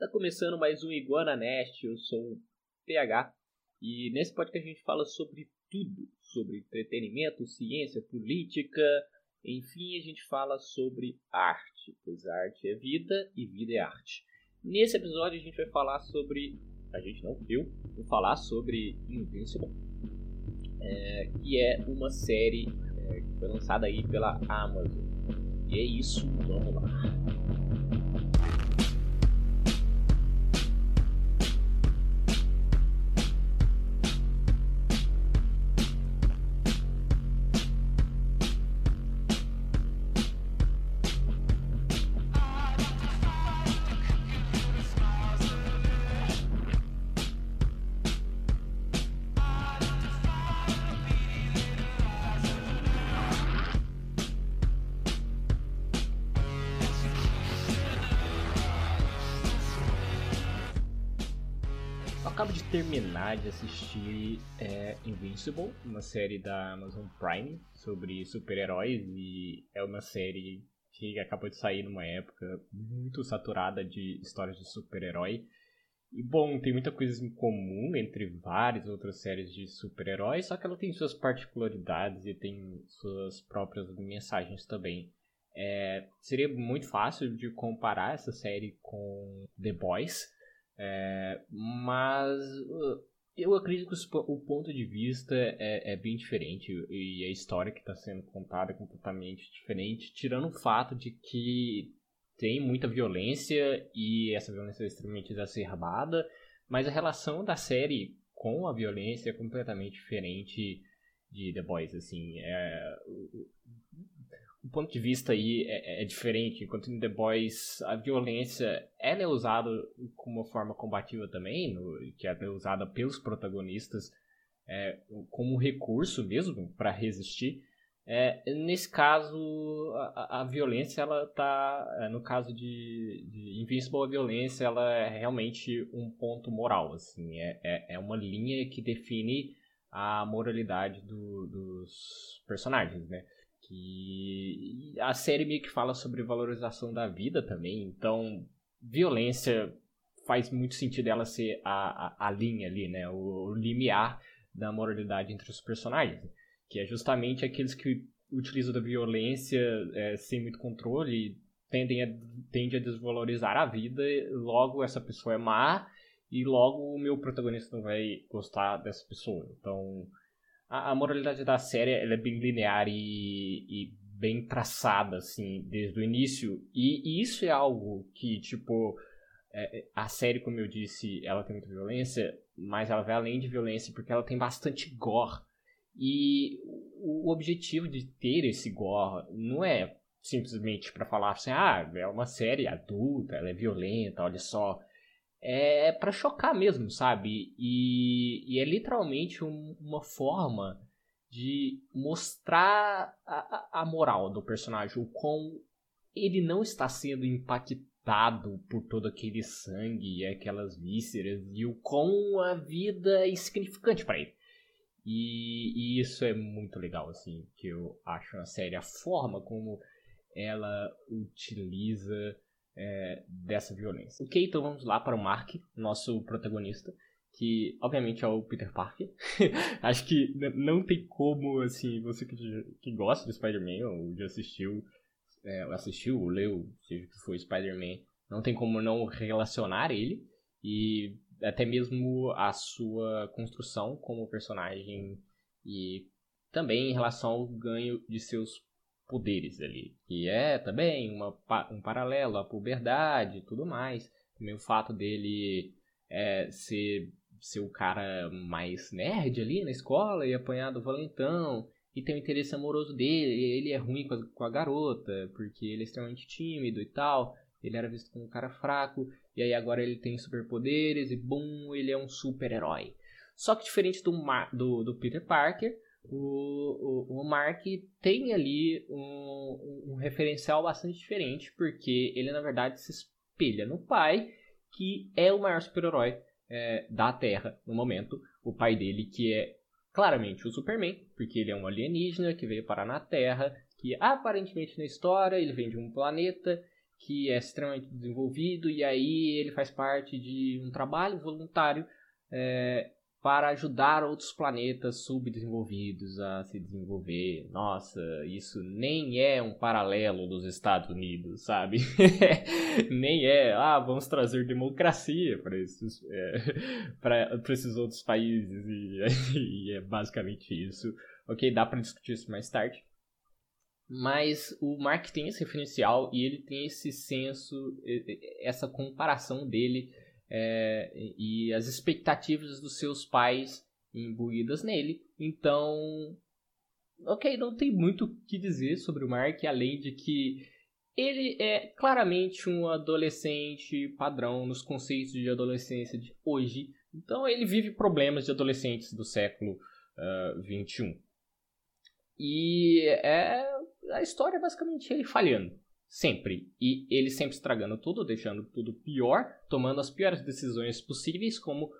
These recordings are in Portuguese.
Tá começando mais um Iguana Nest, eu sou o PH e nesse podcast a gente fala sobre tudo, sobre entretenimento, ciência, política, enfim, a gente fala sobre arte, pois arte é vida e vida é arte. Nesse episódio a gente vai falar sobre, a gente não, eu, vou falar sobre Invincible, é, que é uma série é, que foi lançada aí pela Amazon. E é isso, vamos lá. Acabo de terminar de assistir é, Invincible, uma série da Amazon Prime sobre super-heróis e é uma série que acabou de sair numa época muito saturada de histórias de super-herói. E bom, tem muita coisa em comum entre várias outras séries de super-heróis, só que ela tem suas particularidades e tem suas próprias mensagens também. É, seria muito fácil de comparar essa série com The Boys, é, mas uh, eu acredito que o ponto de vista é, é bem diferente e a história que está sendo contada é completamente diferente, tirando o fato de que tem muita violência e essa violência é extremamente exacerbada, mas a relação da série com a violência é completamente diferente de The Boys, assim, é, o ponto de vista aí é, é, diferente. Enquanto em The Boys a violência ela é usada como uma forma combativa também, no, que é usada pelos protagonistas é, como recurso mesmo para resistir. É, nesse caso, a, a, violência, ela tá. É, no caso de, de Invincible, a violência ela é realmente um ponto moral. Assim, é, é, é uma linha que define a moralidade do, dos personagens, né? que a série meio que fala sobre valorização da vida também, então violência faz muito sentido ela ser a, a, a linha ali, né, o, o limiar da moralidade entre os personagens, que é justamente aqueles que utilizam da violência é, sem muito controle tendem a, tende a desvalorizar a vida, logo essa pessoa é má e logo o meu protagonista não vai gostar dessa pessoa. Então, a, a moralidade da série ela é bem linear e, e bem traçada, assim, desde o início. E, e isso é algo que, tipo, é, a série, como eu disse, ela tem muita violência, mas ela vai além de violência porque ela tem bastante gore. E o objetivo de ter esse gore não é simplesmente para falar assim, ah, é uma série adulta, ela é violenta, olha só é para chocar mesmo, sabe? E, e é literalmente um, uma forma de mostrar a, a, moral do personagem, o quão ele não está sendo impactado por todo aquele sangue e aquelas vísceras e o quão a vida é insignificante para ele. E, e, isso é muito legal, assim, que eu acho na série, a forma como ela utiliza é, dessa violência. Ok, então vamos lá para o Mark, nosso protagonista, que obviamente é o Peter Parker. Acho que não tem como, assim, você que, que gosta de Spider-Man ou já assistiu, é, assistiu, leu, seja que foi Spider-Man, não tem como não relacionar ele e até mesmo a sua construção como personagem e também em relação ao ganho de seus poderes ali. E é também uma, um paralelo à puberdade e tudo mais. Também o fato dele é, ser, ser o cara mais nerd ali na escola e apanhar do valentão. E tem o interesse amoroso dele. ele é ruim com a, com a garota, porque ele é extremamente tímido e tal. Ele era visto como um cara fraco. E aí agora ele tem superpoderes e bum, ele é um super-herói. Só que diferente do, do, do Peter Parker, o, o, o Mark tem ali um, um, referencial bastante diferente, porque ele na verdade se espelha no pai, que é o maior super-herói é, da Terra no momento. O pai dele, que é claramente o Superman, porque ele é um alienígena que veio parar na Terra, que aparentemente na história ele vem de um planeta que é extremamente desenvolvido e aí ele faz parte de um trabalho voluntário é, para ajudar outros planetas subdesenvolvidos a se desenvolver. Nossa, isso nem é um paralelo dos Estados Unidos, sabe? nem é, ah, vamos trazer democracia para esses, é, para esses outros países e, e é basicamente isso. Ok, dá para discutir isso mais tarde. Mas o Mark tem esse referencial e ele tem esse senso, essa comparação dele é, e as expectativas dos seus pais imbuídas nele. Então, ok, não tem muito o que dizer sobre o Mark, além de que ele é claramente um adolescente padrão nos conceitos de adolescência de hoje. Então, ele vive problemas de adolescentes do século uh, ah, 21. E é a história é basicamente ele falhando. Sempre. E ele sempre estragando tudo, deixando tudo pior, tomando as piores decisões possíveis, como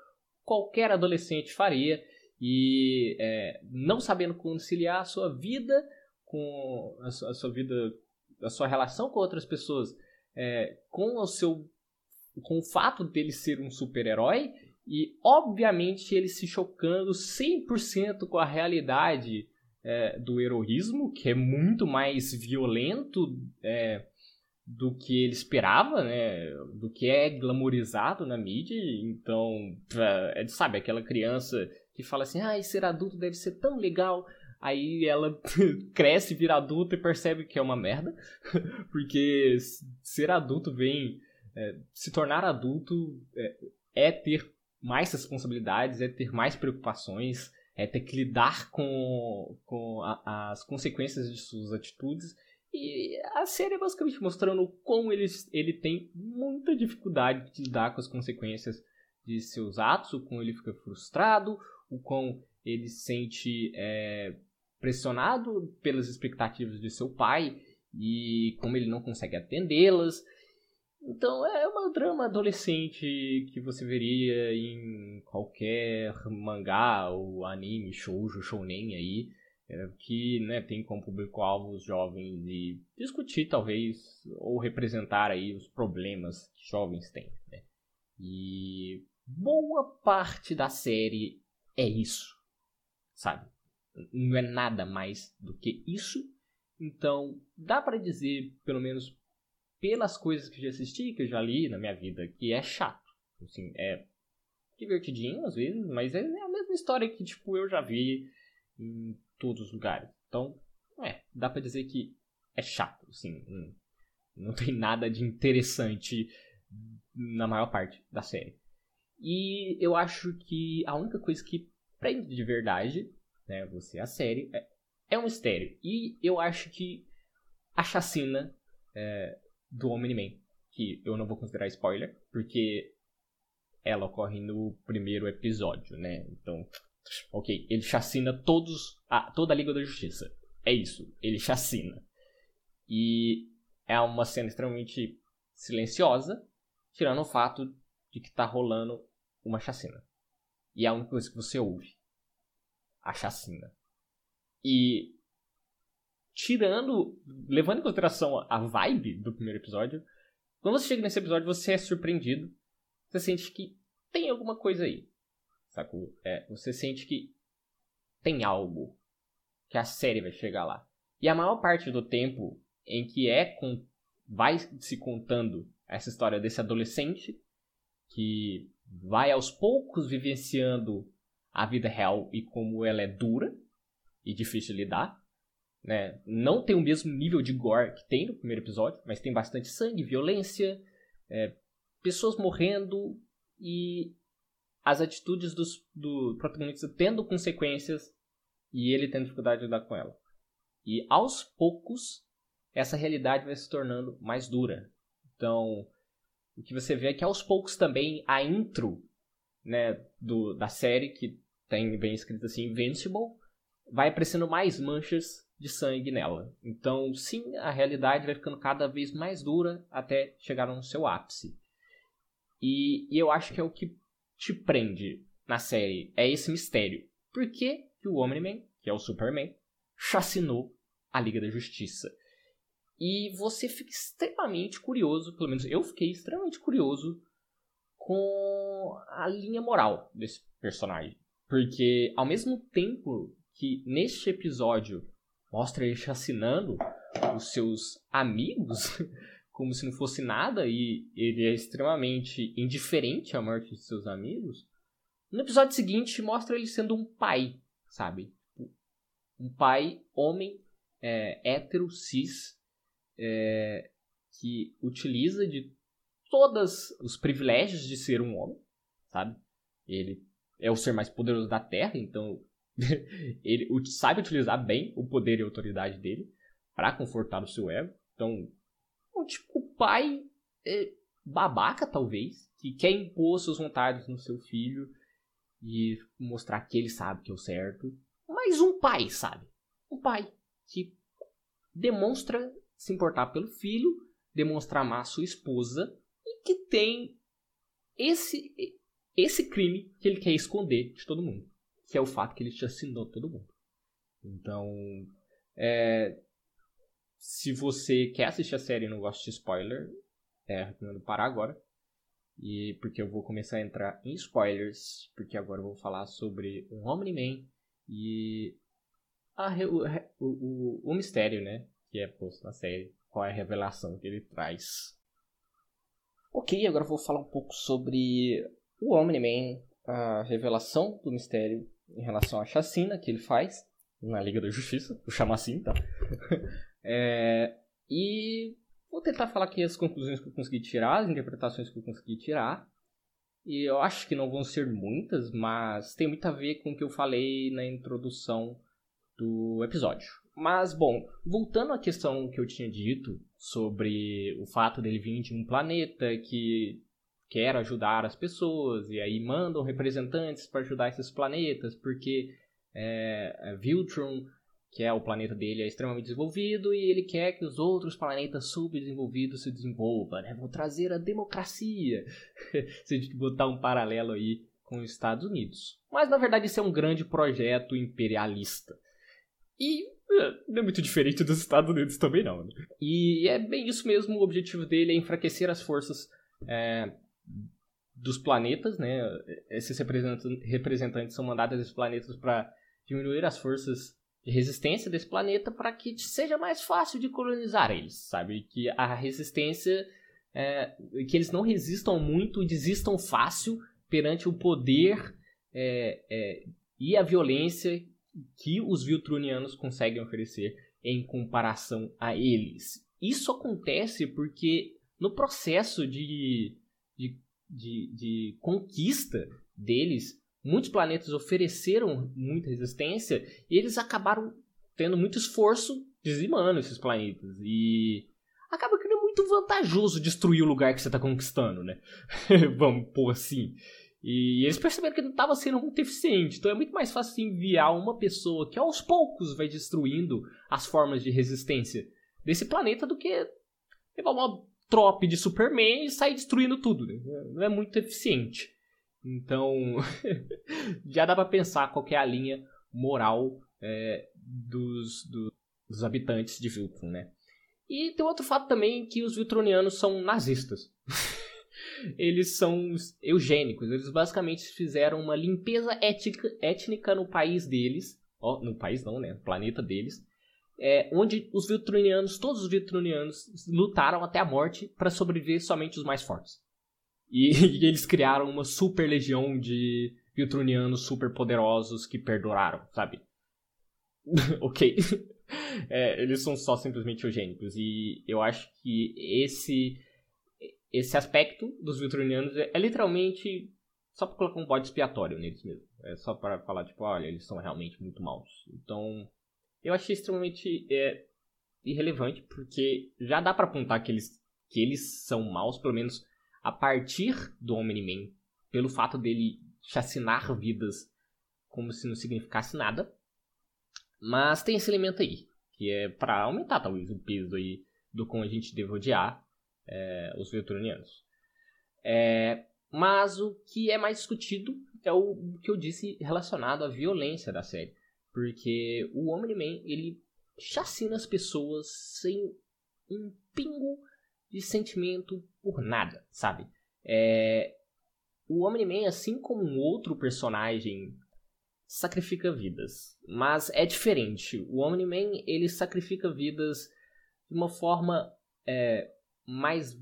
qualquer adolescente faria, e é, não sabendo conciliar a sua vida com a sua, a sua, vida, a sua relação com outras pessoas, é, com o seu com o fato dele ser um super-herói e obviamente ele se chocando 100% com a realidade é, do heroísmo, que é muito mais violento é, do que ele esperava, né? Do que é glamorizado na mídia. Então, é, sabe, aquela criança que fala assim, ah, ser adulto deve ser tão legal. Aí ela cresce, vira adulta e percebe que é uma merda. Porque ser adulto vem... É, se tornar adulto é, é ter mais responsabilidades, é ter mais preocupações, é ter que lidar com, com a, as consequências de suas atitudes. E a série é basicamente mostrando como ele, ele tem muita dificuldade de lidar com as consequências de seus atos, o quão ele fica frustrado, o quão ele se sente é, pressionado pelas expectativas de seu pai e como ele não consegue atendê-las. Então é uma drama adolescente que você veria em qualquer mangá ou anime, shoujo, shounen aí, é, que né, tem como público-alvo os jovens e discutir talvez ou representar aí os problemas que jovens têm. Né? E boa parte da série é isso, sabe? Não é nada mais do que isso. Então dá para dizer, pelo menos pelas coisas que eu já assisti, que eu já li na minha vida, que é chato. Assim, é divertidinho às vezes, mas é a mesma história que tipo eu já vi em todos os lugares. Então, é, dá para dizer que é chato, assim, não, não tem nada de interessante na maior parte da série. E eu acho que a única coisa que prende de verdade, né, você a série, é, é um mistério. E eu acho que a chacina é, do Omni-Man, que eu não vou considerar spoiler, porque ela ocorre no primeiro episódio, né? Então, ok, ele chacina todos, a, toda a Liga da Justiça. É isso, ele chacina. E é uma cena extremamente silenciosa, tirando o fato de que tá rolando uma chacina. E é a única coisa que você ouve. A chacina. E tirando, levando em consideração a vibe do primeiro episódio, quando você chega nesse episódio, você é surpreendido. Você sente que tem alguma coisa aí. Sacou? É, você sente que tem algo. Que a série vai chegar lá. E a maior parte do tempo em que é com, vai se contando essa história desse adolescente que vai aos poucos vivenciando a vida real e como ela é dura e difícil de lidar. Né? Não tem o mesmo nível de gore que tem no primeiro episódio, mas tem bastante sangue, violência, é, pessoas morrendo e as atitudes dos, do protagonista tendo consequências e ele tendo dificuldade de lidar com ela. E aos poucos, essa realidade vai se tornando mais dura. Então, o que você vê é que aos poucos também a intro né, do, da série, que tem bem escrito assim, Invincible, vai aparecendo mais manchas de sangue nela. Então, sim, a realidade vai ficando cada vez mais dura até chegar no seu ápice. E, e eu acho que é o que te prende na série, é esse mistério. Por que, que o Omni-Man, que é o Superman, chacinou a Liga da Justiça? E você fica extremamente curioso, pelo menos eu fiquei extremamente curioso com a linha moral desse personagem. Porque ao mesmo tempo que neste episódio mostra ele chacinando os seus amigos como se não fosse nada e ele é extremamente indiferente à morte de seus amigos, no episódio seguinte mostra ele sendo um pai, sabe? Um pai, homem, é, hétero, cis, é, que utiliza de todos os privilégios de ser um homem, sabe? Ele é o ser mais poderoso da Terra, então ele sabe utilizar bem o poder e a autoridade dele para confortar o seu ego. Então, um tipo pai é, babaca, talvez, que quer impor suas vontades no seu filho e mostrar que ele sabe que é o certo. Mas um pai, sabe? Um pai que demonstra se importar pelo filho, demonstra amar sua esposa e que tem esse esse crime que ele quer esconder de todo mundo, que é o fato que ele te assinou todo mundo. Então, é, se você quer assistir a série e não gosta de spoiler, é, recomendo parar agora. E porque eu vou começar a entrar em spoilers, porque agora eu vou falar sobre o Omni-Man e a, o, o, o, mistério, né? Que é posto na série. Qual é a revelação que ele traz. Ok, agora eu vou falar um pouco sobre o Omni-Man, a revelação do mistério em relação à chacina que ele faz na Liga da Justiça, vou chamar assim, tá? é, e vou tentar falar aqui as conclusões que eu consegui tirar, as interpretações que eu consegui tirar. E eu acho que não vão ser muitas, mas tem muito a ver com o que eu falei na introdução do episódio. Mas, bom, voltando à questão que eu tinha dito sobre o fato dele vir de um planeta que quer ajudar as pessoas e aí mandam representantes para ajudar esses planetas porque é, é, Viltron, que é o planeta dele, é extremamente desenvolvido e ele quer que os outros planetas subdesenvolvidos se desenvolvam, né? Vou trazer a democracia. se a gente botar um paralelo aí com os Estados Unidos. Mas na verdade isso é um grande projeto imperialista. E é, não é muito diferente dos Estados Unidos também não. Né? E é bem isso mesmo, o objetivo dele é enfraquecer as forças é, dos planetas, né? Esses representantes são mandados esses planetas para diminuir as forças de resistência desse planeta para que seja mais fácil de colonizar eles, sabe? Que a resistência, é, que eles não resistam muito, desistam fácil perante o poder é, é, e a violência que os Viltrunianos conseguem oferecer em comparação a eles. Isso acontece porque no processo de, de, de, conquista deles, muitos planetas ofereceram muita resistência e eles acabaram tendo muito esforço dizimando esses planetas. E acaba que não é muito vantajoso destruir o lugar que você está conquistando, né? Vamos pôr assim. E eles perceberam que não estava sendo muito eficiente. Então é muito mais fácil enviar uma pessoa que aos poucos vai destruindo as formas de resistência desse planeta do que levar uma trope de Superman e sair destruindo tudo. Né? Não é muito eficiente. Então, já dá para pensar qual é a linha moral é, dos, do, dos habitantes de Viltron, né? E tem outro fato também que os Viltronianos são nazistas. eles são eugênicos. Eles basicamente fizeram uma limpeza ética, étnica no país deles. Ó, no país não, né? No planeta deles. É, onde os Viltronianos, todos os Viltronianos, lutaram até a morte para sobreviver somente os mais fortes. E, e eles criaram uma super legião de Viltrunianos super poderosos que perduraram, sabe? ok. É, eles são só simplesmente eugênicos. E eu acho que esse esse aspecto dos Viltrunianos é, é literalmente só pra colocar um bode expiatório neles mesmo. É só para falar, tipo, olha, eles são realmente muito maus. Então, eu achei extremamente é, irrelevante, porque já dá para apontar que eles, que eles são maus, pelo menos a partir do Omni-Man, pelo fato dele chacinar vidas como se não significasse nada. Mas tem esse elemento aí, que é para aumentar talvez o peso aí do como a gente deve odiar é, os Viltrunianos. É, mas o que é mais discutido é o que eu disse relacionado à violência da série. Porque o Omni-Man, ele chacina as pessoas sem um pingo de sentimento por nada, sabe? É... O Omni-Man, assim como um outro personagem, sacrifica vidas. Mas é diferente. O Omni-Man, ele sacrifica vidas de uma forma é, mais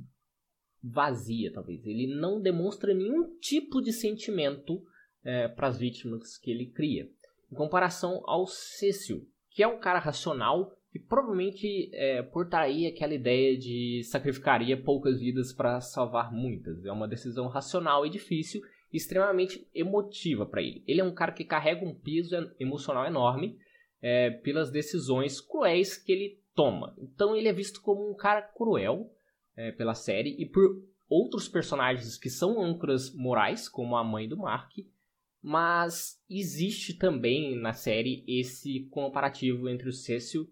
vazia, talvez. Ele não demonstra nenhum tipo de sentimento é, para as vítimas que ele cria. Em comparação ao Cecil, que é um cara racional que provavelmente é, portaria aquela ideia de sacrificaria poucas vidas para salvar muitas. É uma decisão racional e difícil, extremamente emotiva para ele. Ele é um cara que carrega um peso emocional enorme é, pelas decisões cruéis que ele toma. Então ele é visto como um cara cruel é, pela série e por outros personagens que são âncoras morais, como a mãe do Mark, mas existe também na série esse comparativo entre o Cecil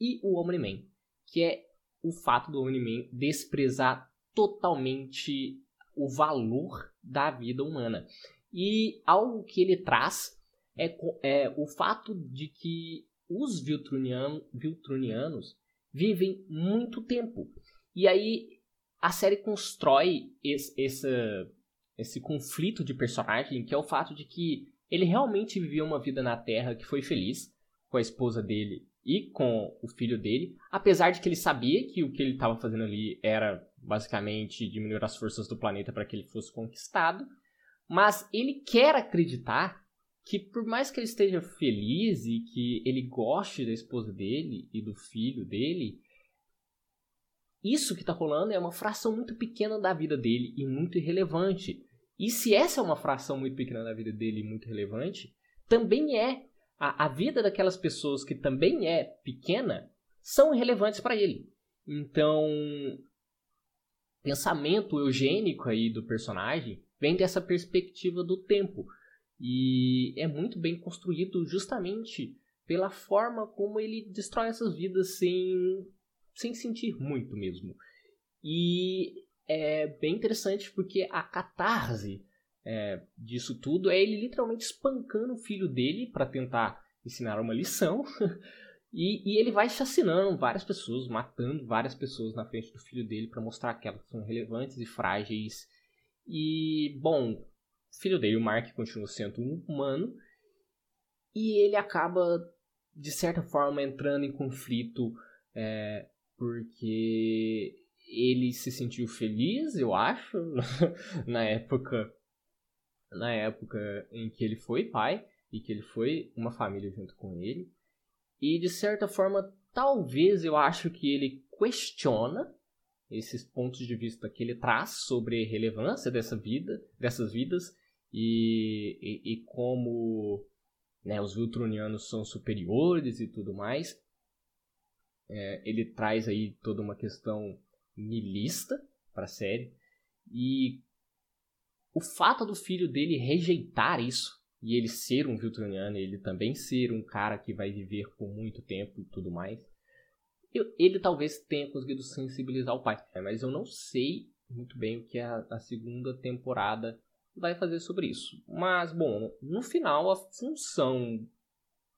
e o Omni-Man, que é o fato do Omni-Man desprezar totalmente o valor da vida humana. E algo que ele traz é, é o fato de que os Viltrunian, Viltrunianos vivem muito tempo. E aí a série constrói esse, esse, esse conflito de personagem, que é o fato de que ele realmente viveu uma vida na Terra que foi feliz com a esposa dele e com o filho dele, apesar de que ele sabia que o que ele estava fazendo ali era basicamente diminuir as forças do planeta para que ele fosse conquistado, mas ele quer acreditar que por mais que ele esteja feliz e que ele goste da esposa dele e do filho dele, isso que está rolando é uma fração muito pequena da vida dele e muito irrelevante. E se essa é uma fração muito pequena da vida dele e muito relevante, também é a, a vida daquelas pessoas que também é pequena são irrelevantes para ele. Então, pensamento eugênico aí do personagem vem dessa perspectiva do tempo e é muito bem construído justamente pela forma como ele destrói essas vidas sem, sem sentir muito mesmo. E é bem interessante porque a catarse é, disso tudo é ele literalmente espancando o filho dele para tentar ensinar uma lição. e, e, ele vai assassinando várias pessoas, matando várias pessoas na frente do filho dele para mostrar que elas são relevantes e frágeis. E, bom, o filho dele, o Mark, continua sendo um humano. E ele acaba, de certa forma, entrando em conflito é, porque ele se sentiu feliz, eu acho, na época na época em que ele foi pai e que ele foi uma família junto com ele. E de certa forma, talvez eu acho que ele questiona esses pontos de vista que ele traz sobre a relevância dessa vida, dessas vidas e, e, e como né, os Viltrunianos são superiores e tudo mais. É, ele traz aí toda uma questão nilista para a série e o fato do filho dele rejeitar isso e ele ser um Viltruniano, ele também ser um cara que vai viver por muito tempo e tudo mais, eu, ele talvez tenha conseguido sensibilizar o pai. É, mas eu não sei muito bem o que a, a segunda temporada vai fazer sobre isso. Mas, bom, no final, a função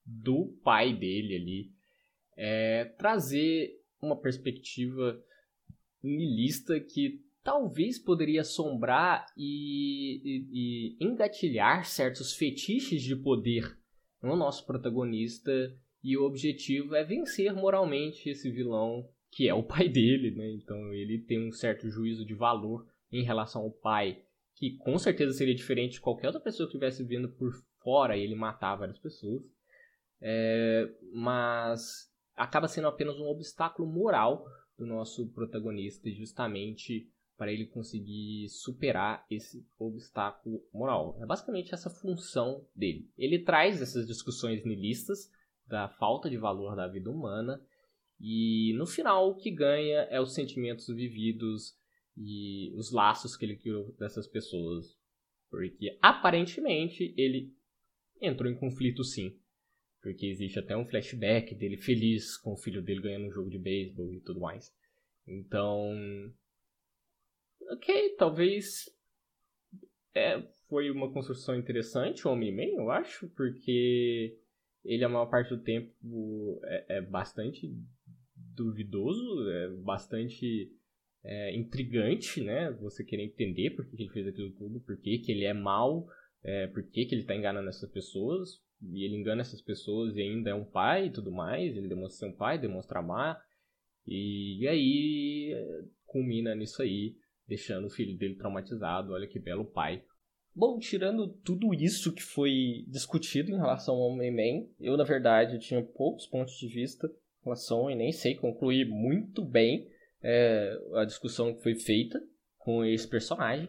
do pai dele ali é trazer uma perspectiva nihilista que talvez poderia assombrar e, e, e, engatilhar certos fetiches de poder no nosso protagonista e o objetivo é vencer moralmente esse vilão que é o pai dele, né? Então ele tem um certo juízo de valor em relação ao pai, que com certeza seria diferente de qualquer outra pessoa que estivesse vindo por fora e ele matar várias pessoas. É, mas acaba sendo apenas um obstáculo moral do nosso protagonista, justamente para ele conseguir superar esse obstáculo moral. É basicamente essa função dele. Ele traz essas discussões nihilistas da falta de valor da vida humana e no final o que ganha é os sentimentos vividos e os laços que ele criou dessas pessoas. Porque aparentemente ele entrou em conflito sim. Porque existe até um flashback dele feliz com o filho dele ganhando um jogo de beisebol e tudo mais. Então, ok, talvez é, foi uma construção interessante, o Homem-Man, eu acho, porque ele a maior parte do tempo é, é bastante duvidoso, é bastante é, intrigante, né? Você querer entender por que ele fez aquilo tudo, por que, ele é mal, é, por que, que ele está enganando essas pessoas, e ele engana essas pessoas e ainda é um pai e tudo mais, ele demonstra ser um pai, demonstra amar, e, aí culmina nisso aí, deixando o filho dele traumatizado, olha que belo pai. Bom, tirando tudo isso que foi discutido em relação ao Homem-Man, eu na verdade tinha poucos pontos de vista em relação e nem sei concluir muito bem é, a discussão que foi feita com esse personagem,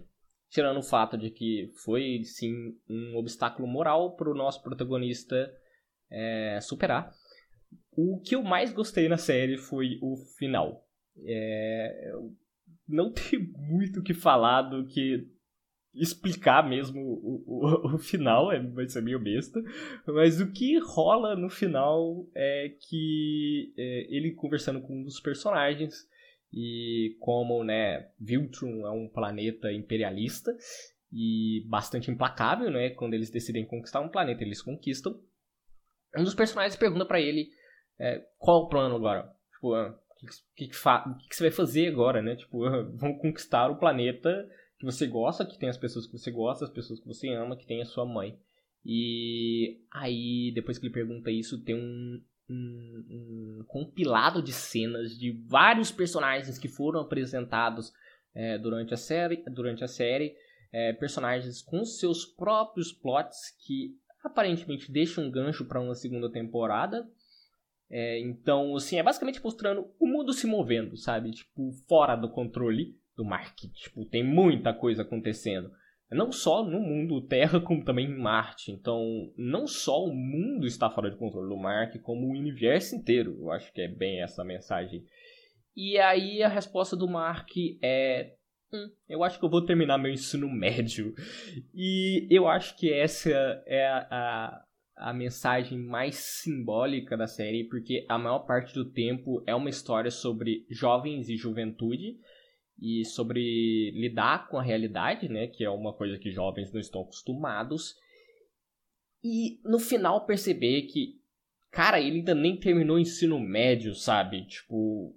tirando o fato de que foi sim um obstáculo moral para o nosso protagonista é, superar. O que eu mais gostei na série foi o final. É, não tem muito o que falar do que explicar mesmo o, o, o, final, é, vai ser meio besta, mas o que rola no final é que é, ele conversando com um dos personagens e como, né, Viltrum é um planeta imperialista e bastante implacável, né, quando eles decidem conquistar um planeta, eles conquistam. Um dos personagens pergunta para ele é, qual o plano agora? Tipo, ah, o que, que, que, que, você vai fazer agora, né? Tipo, ah, vamos conquistar o planeta que você gosta, que tem as pessoas que você gosta, as pessoas que você ama, que tem a sua mãe. E aí, depois que ele pergunta isso, tem um, um, compilado de cenas de vários personagens que foram apresentados é, durante a série, durante a série é, personagens com seus próprios plots que aparentemente deixam um gancho para uma segunda temporada. É, então, assim, é basicamente mostrando o mundo se movendo, sabe? Tipo, fora do controle do marketing. Tipo, tem muita coisa acontecendo. Não só no mundo Terra, como também em Marte. Então, não só o mundo está fora de controle do Mark, como o universo inteiro. Eu acho que é bem essa mensagem. E aí a resposta do Mark é. Hum, eu acho que eu vou terminar meu ensino médio. E eu acho que essa é a, a, a mensagem mais simbólica da série, porque a maior parte do tempo é uma história sobre jovens e juventude e sobre lidar com a realidade, né, que é uma coisa que jovens não estão acostumados. E no final perceber que, cara, ele ainda nem terminou o ensino médio, sabe? Tipo,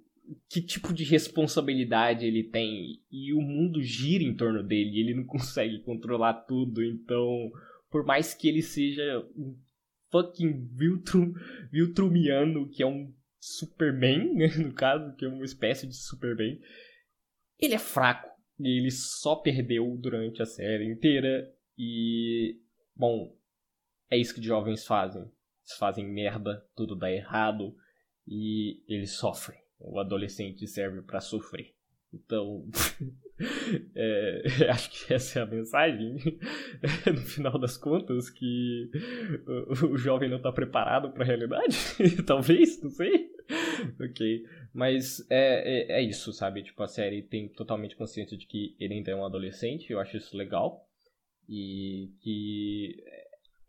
que tipo de responsabilidade ele tem e o mundo gira em torno dele, ele não consegue controlar tudo, então, por mais que ele seja um fucking Viltrum, Viltrumiano, que é um Superman, né, no caso, que é uma espécie de Superman, ele é fraco ele só perdeu durante a série inteira. E, bom, é isso que jovens fazem. Eles fazem merda, tudo dá errado e eles sofrem. O adolescente serve para sofrer. Então, é, acho que essa é a mensagem, no final das contas, que o, o jovem não está preparado para a realidade, talvez, não sei. ok, mas é, é, é, isso, sabe? Tipo, a série tem totalmente consciência de que ele ainda é um adolescente, eu acho isso legal, e que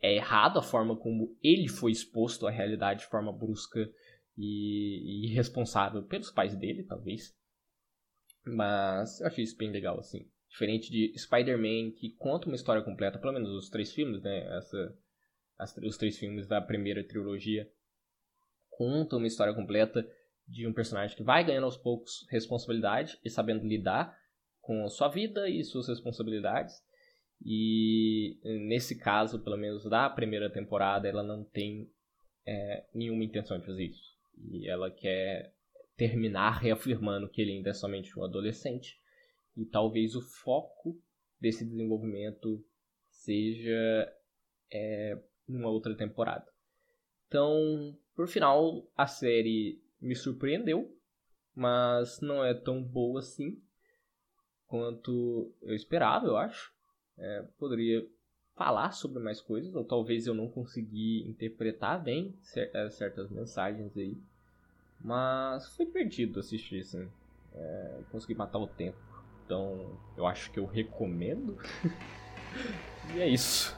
é errado a forma como ele foi exposto à realidade de forma brusca e, e irresponsável pelos pais dele, talvez. Mas eu achei isso bem legal, assim. Diferente de Spider-Man, que conta uma história completa, pelo menos os três filmes, né? Essa, as, os três filmes da primeira trilogia contam uma história completa de um personagem que vai ganhando aos poucos responsabilidade e sabendo lidar com a sua vida e suas responsabilidades. E nesse caso, pelo menos da primeira temporada, ela não tem é, nenhuma intenção de fazer isso. E ela quer terminar reafirmando que ele ainda é somente um adolescente e talvez o foco desse desenvolvimento seja é, numa outra temporada. Então, por final, a série me surpreendeu, mas não é tão boa assim quanto eu esperava, eu acho. É, poderia falar sobre mais coisas, ou talvez eu não consegui interpretar bem é, certas mensagens aí. Mas foi divertido assistir, assim. É, consegui matar o tempo. Então, eu acho que eu recomendo. e é isso.